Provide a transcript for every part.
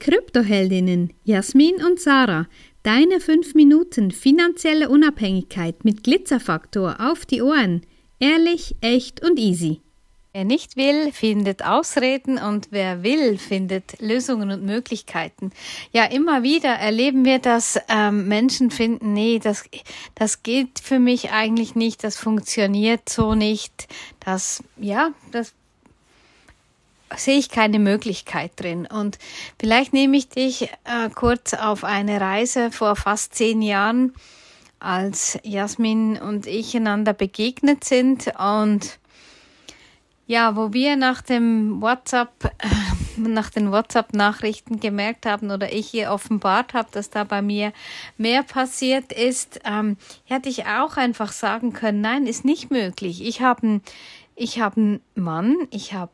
Kryptoheldinnen Jasmin und Sarah. Deine 5 Minuten finanzielle Unabhängigkeit mit Glitzerfaktor auf die Ohren. Ehrlich, echt und easy. Wer nicht will, findet Ausreden und wer will, findet Lösungen und Möglichkeiten. Ja, immer wieder erleben wir, dass ähm, Menschen finden, nee, das, das geht für mich eigentlich nicht, das funktioniert so nicht, das, ja, das sehe ich keine Möglichkeit drin. Und vielleicht nehme ich dich äh, kurz auf eine Reise vor fast zehn Jahren, als Jasmin und ich einander begegnet sind und ja, wo wir nach dem WhatsApp, äh, nach den WhatsApp-Nachrichten gemerkt haben oder ich hier offenbart habe, dass da bei mir mehr passiert ist, ähm, hätte ich auch einfach sagen können, nein, ist nicht möglich. Ich habe ich habe einen Mann, ich habe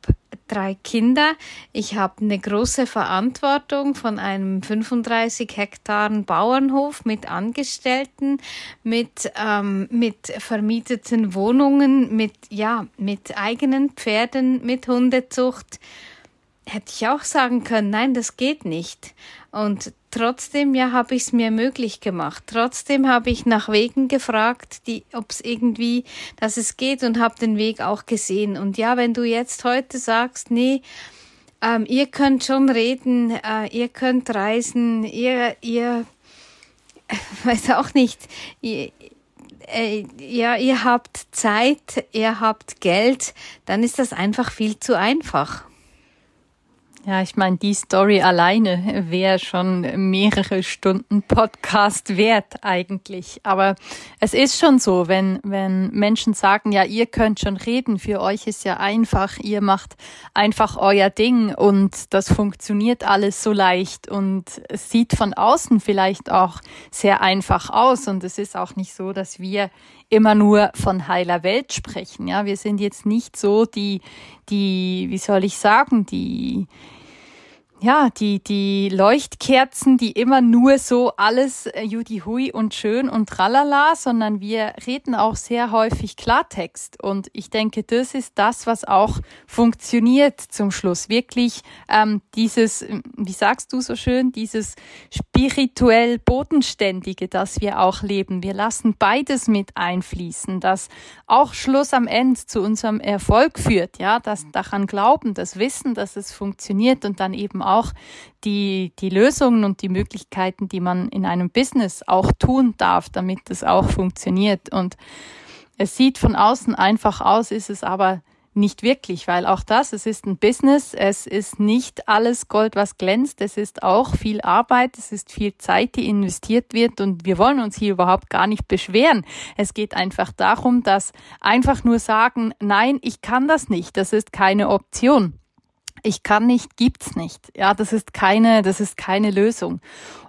drei Kinder, ich habe eine große Verantwortung von einem 35 Hektaren Bauernhof mit Angestellten, mit, ähm, mit vermieteten Wohnungen, mit, ja, mit eigenen Pferden, mit Hundezucht. Hätte ich auch sagen können, nein, das geht nicht. Und trotzdem ja habe ich es mir möglich gemacht. Trotzdem habe ich nach Wegen gefragt, ob es irgendwie, dass es geht und habe den Weg auch gesehen. Und ja, wenn du jetzt heute sagst, nee, ähm, ihr könnt schon reden, äh, ihr könnt reisen, ihr, ihr, weiß auch nicht, ihr, äh, ja, ihr habt Zeit, ihr habt Geld, dann ist das einfach viel zu einfach. Ja, ich meine, die Story alleine wäre schon mehrere Stunden Podcast wert eigentlich. Aber es ist schon so, wenn, wenn Menschen sagen, ja, ihr könnt schon reden, für euch ist ja einfach, ihr macht einfach euer Ding und das funktioniert alles so leicht und es sieht von außen vielleicht auch sehr einfach aus und es ist auch nicht so, dass wir immer nur von heiler Welt sprechen. Ja, wir sind jetzt nicht so die, die, wie soll ich sagen, die, ja, die, die Leuchtkerzen, die immer nur so alles äh, Judy Hui und schön und tralala, sondern wir reden auch sehr häufig Klartext. Und ich denke, das ist das, was auch funktioniert zum Schluss. Wirklich ähm, dieses, wie sagst du so schön, dieses spirituell Bodenständige, das wir auch leben. Wir lassen beides mit einfließen, das auch Schluss am Ende zu unserem Erfolg führt. Ja, das daran glauben, das Wissen, dass es funktioniert und dann eben auch die, die Lösungen und die Möglichkeiten, die man in einem Business auch tun darf, damit es auch funktioniert. Und es sieht von außen einfach aus, ist es aber nicht wirklich, weil auch das, es ist ein Business, es ist nicht alles Gold, was glänzt, es ist auch viel Arbeit, es ist viel Zeit, die investiert wird und wir wollen uns hier überhaupt gar nicht beschweren. Es geht einfach darum, dass einfach nur sagen, nein, ich kann das nicht, das ist keine Option ich kann nicht, gibt's nicht. Ja, das ist keine, das ist keine Lösung.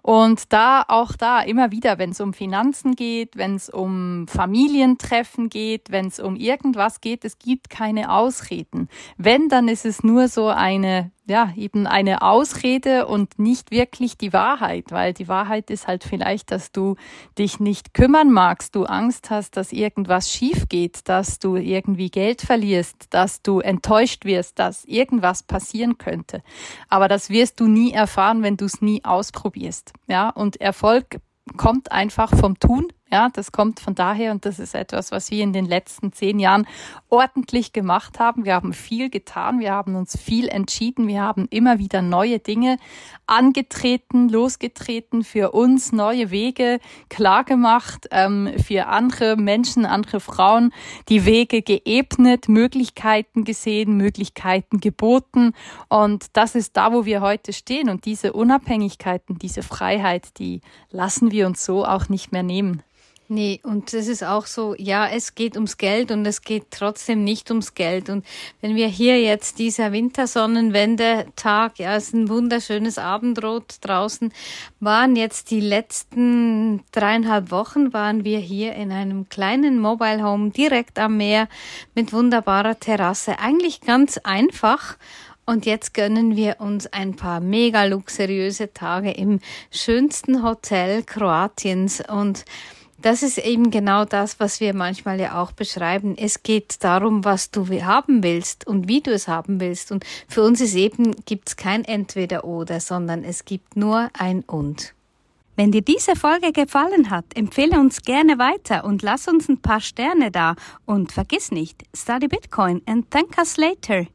Und da, auch da, immer wieder, wenn es um Finanzen geht, wenn es um Familientreffen geht, wenn es um irgendwas geht, es gibt keine Ausreden. Wenn, dann ist es nur so eine ja, eben eine Ausrede und nicht wirklich die Wahrheit, weil die Wahrheit ist halt vielleicht, dass du dich nicht kümmern magst, du Angst hast, dass irgendwas schief geht, dass du irgendwie Geld verlierst, dass du enttäuscht wirst, dass irgendwas passieren könnte. Aber das wirst du nie erfahren, wenn du es nie ausprobierst. Ja, und Erfolg kommt einfach vom Tun ja, das kommt von daher und das ist etwas, was wir in den letzten zehn Jahren ordentlich gemacht haben. Wir haben viel getan, wir haben uns viel entschieden, wir haben immer wieder neue Dinge angetreten, losgetreten, für uns neue Wege klar gemacht, ähm, für andere Menschen, andere Frauen die Wege geebnet, Möglichkeiten gesehen, Möglichkeiten geboten und das ist da, wo wir heute stehen und diese Unabhängigkeiten, diese Freiheit, die lassen wir uns so auch nicht mehr nehmen. Nee, und es ist auch so, ja, es geht ums Geld und es geht trotzdem nicht ums Geld. Und wenn wir hier jetzt dieser Wintersonnenwende-Tag, ja, es ist ein wunderschönes Abendrot draußen, waren jetzt die letzten dreieinhalb Wochen, waren wir hier in einem kleinen Mobile Home direkt am Meer mit wunderbarer Terrasse. Eigentlich ganz einfach. Und jetzt gönnen wir uns ein paar mega luxuriöse Tage im schönsten Hotel Kroatiens und das ist eben genau das, was wir manchmal ja auch beschreiben. Es geht darum, was du haben willst und wie du es haben willst. Und für uns ist eben, gibt es kein Entweder-Oder, sondern es gibt nur ein Und. Wenn dir diese Folge gefallen hat, empfehle uns gerne weiter und lass uns ein paar Sterne da. Und vergiss nicht, study Bitcoin and thank us later.